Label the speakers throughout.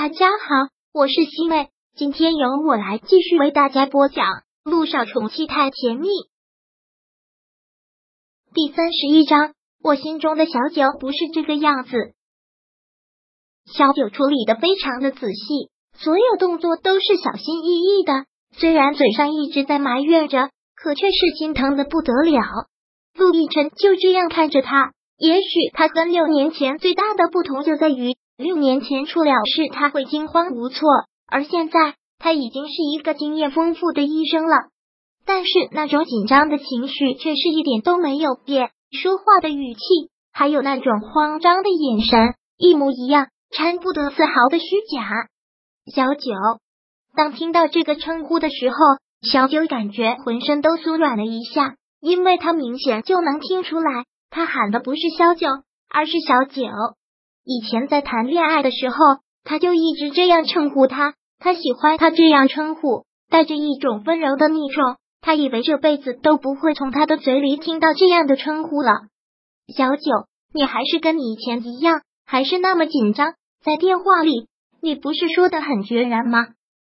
Speaker 1: 大家好，我是西妹，今天由我来继续为大家播讲《路上宠妻太甜蜜》第三十一章。我心中的小九不是这个样子。小九处理的非常的仔细，所有动作都是小心翼翼的。虽然嘴上一直在埋怨着，可却是心疼的不得了。陆亦辰就这样看着他，也许他跟六年前最大的不同就在于。六年前出了事，他会惊慌无措，而现在他已经是一个经验丰富的医生了。但是那种紧张的情绪却是一点都没有变，说话的语气还有那种慌张的眼神一模一样，掺不得丝毫的虚假。小九，当听到这个称呼的时候，小九感觉浑身都酥软了一下，因为他明显就能听出来，他喊的不是小九，而是小九。以前在谈恋爱的时候，他就一直这样称呼他。他喜欢他这样称呼，带着一种温柔的昵称。他以为这辈子都不会从他的嘴里听到这样的称呼了。小九，你还是跟以前一样，还是那么紧张。在电话里，你不是说的很决然吗？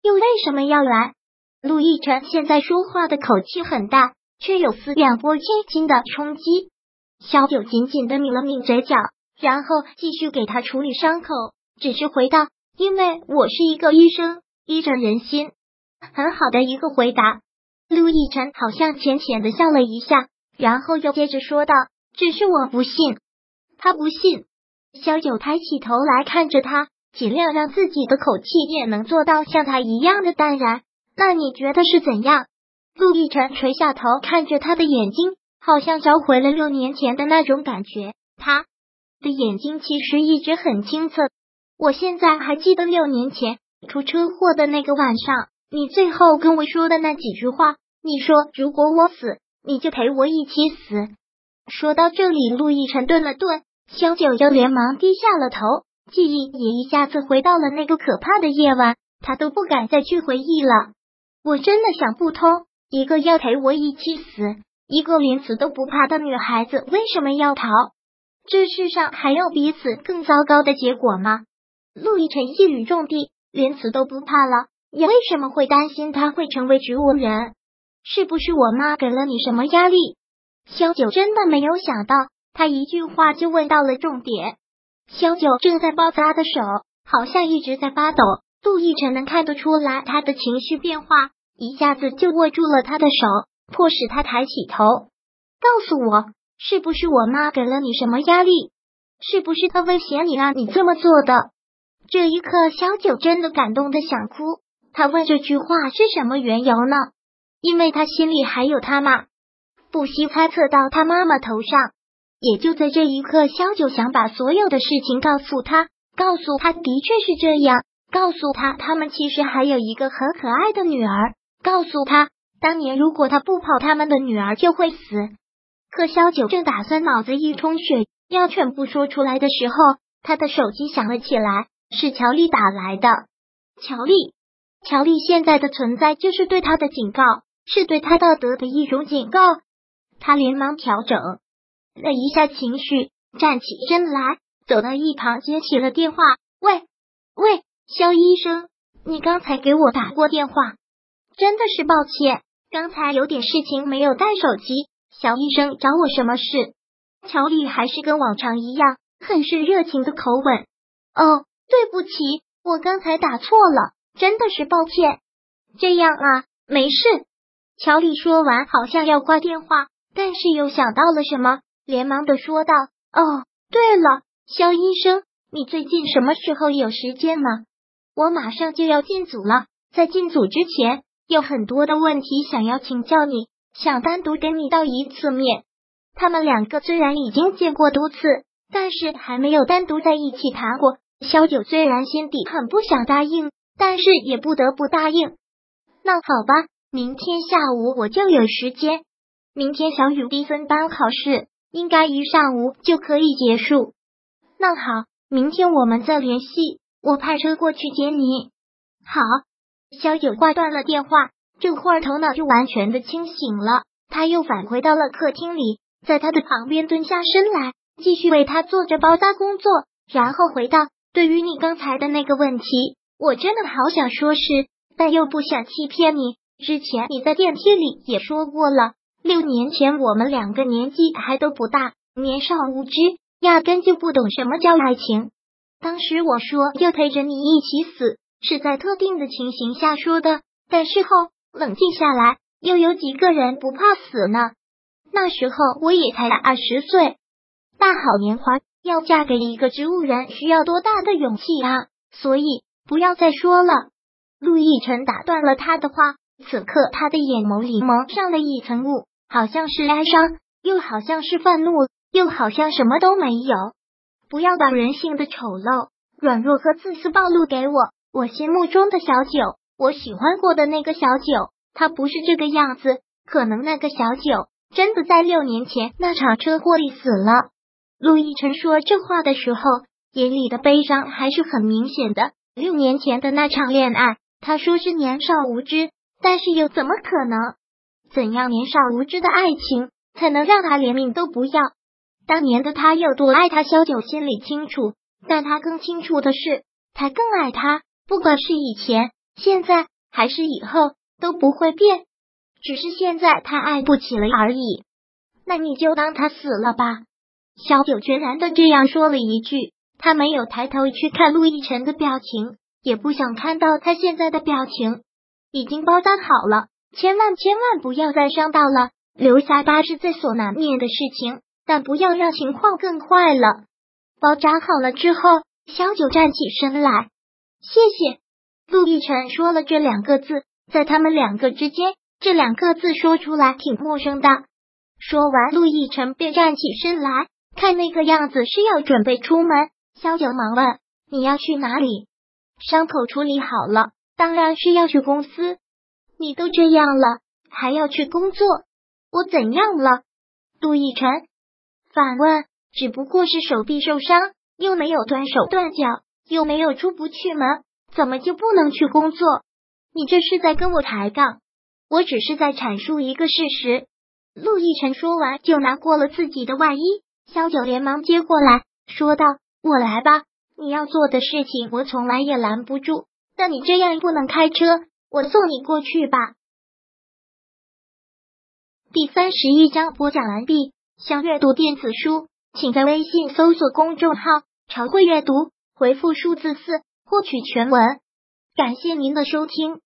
Speaker 1: 又为什么要来？陆亦辰现在说话的口气很大，却有似两拨千斤的冲击。小九紧紧的抿了抿嘴角。然后继续给他处理伤口，只是回道：“因为我是一个医生，医者仁心。”很好的一个回答。陆亦辰好像浅浅的笑了一下，然后又接着说道：“只是我不信。”他不信。萧九抬起头来看着他，尽量让自己的口气也能做到像他一样的淡然。那你觉得是怎样？陆亦辰垂下头看着他的眼睛，好像找回了六年前的那种感觉。他。的眼睛其实一直很清澈，我现在还记得六年前出车祸的那个晚上，你最后跟我说的那几句话。你说如果我死，你就陪我一起死。说到这里，陆亦辰顿了顿，萧九又连忙低下了头，记忆也一下子回到了那个可怕的夜晚，他都不敢再去回忆了。我真的想不通，一个要陪我一起死，一个连死都不怕的女孩子，为什么要逃？这世上还有比此更糟糕的结果吗？陆亦辰一语中的，连死都不怕了，你为什么会担心他会成为植物人？是不是我妈给了你什么压力？萧九真的没有想到，他一句话就问到了重点。萧九正在抱他的手，好像一直在发抖。陆亦辰能看得出来他的情绪变化，一下子就握住了他的手，迫使他抬起头，告诉我。是不是我妈给了你什么压力？是不是她威胁你让你这么做的？这一刻，小九真的感动的想哭。他问这句话是什么缘由呢？因为他心里还有他妈，不惜猜测到他妈妈头上。也就在这一刻，小九想把所有的事情告诉他，告诉他的确是这样，告诉他他们其实还有一个很可爱的女儿，告诉他当年如果他不跑，他们的女儿就会死。可萧九正打算脑子一充血，要全部说出来的时候，他的手机响了起来，是乔丽打来的。乔丽，乔丽现在的存在就是对他的警告，是对他道德的一种警告。他连忙调整了一下情绪，站起身来，走到一旁接起了电话。喂，喂，肖医生，你刚才给我打过电话，真的是抱歉，刚才有点事情没有带手机。小医生找我什么事？乔丽还是跟往常一样，很是热情的口吻。哦，对不起，我刚才打错了，真的是抱歉。这样啊，没事。乔丽说完，好像要挂电话，但是又想到了什么，连忙的说道：“哦，对了，肖医生，你最近什么时候有时间呢？我马上就要进组了，在进组之前，有很多的问题想要请教你。”想单独跟你道一次面，他们两个虽然已经见过多次，但是还没有单独在一起谈过。萧九虽然心底很不想答应，但是也不得不答应。那好吧，明天下午我就有时间。明天小雨低分班考试应该一上午就可以结束。那好，明天我们再联系，我派车过去接你。好，萧九挂断了电话。这会儿头脑就完全的清醒了，他又返回到了客厅里，在他的旁边蹲下身来，继续为他做着包扎工作，然后回道：“对于你刚才的那个问题，我真的好想说是，但又不想欺骗你。之前你在电梯里也说过了，六年前我们两个年纪还都不大，年少无知，压根就不懂什么叫爱情。当时我说要陪着你一起死，是在特定的情形下说的，但事后冷静下来，又有几个人不怕死呢？那时候我也才二十岁，大好年华。要嫁给一个植物人需要多大的勇气啊！所以不要再说了。陆亦辰打断了他的话，此刻他的眼眸里蒙上了一层雾，好像是哀伤，又好像是愤怒，又好像什么都没有。不要把人性的丑陋、软弱和自私暴露给我。我心目中的小九，我喜欢过的那个小九，他不是这个样子。可能那个小九真的在六年前那场车祸里死了。陆亦辰说这话的时候，眼里的悲伤还是很明显的。六年前的那场恋爱，他说是年少无知，但是又怎么可能？怎样年少无知的爱情才能让他连命都不要？当年的他有多爱他，萧九心里清楚，但他更清楚的是，他更爱他。不管是以前、现在还是以后，都不会变，只是现在他爱不起了而已。那你就当他死了吧。小九决然的这样说了一句，他没有抬头去看陆亦辰的表情，也不想看到他现在的表情。已经包扎好了，千万千万不要再伤到了，留下疤是在所难免的事情，但不要让情况更坏了。包扎好了之后，小九站起身来，谢谢。陆亦辰说了这两个字，在他们两个之间，这两个字说出来挺陌生的。说完，陆亦辰便站起身来。看那个样子是要准备出门，萧九忙问：“你要去哪里？”伤口处理好了，当然是要去公司。你都这样了，还要去工作？我怎样了？陆亦辰反问：“只不过是手臂受伤，又没有断手断脚，又没有出不去门，怎么就不能去工作？你这是在跟我抬杠？我只是在阐述一个事实。”陆亦辰说完，就拿过了自己的外衣。萧九连忙接过来说道：“我来吧，你要做的事情我从来也拦不住。但你这样不能开车，我送你过去吧。”第三十一章播讲完毕。想阅读电子书，请在微信搜索公众号“常会阅读”，回复数字四获取全文。感谢您的收听。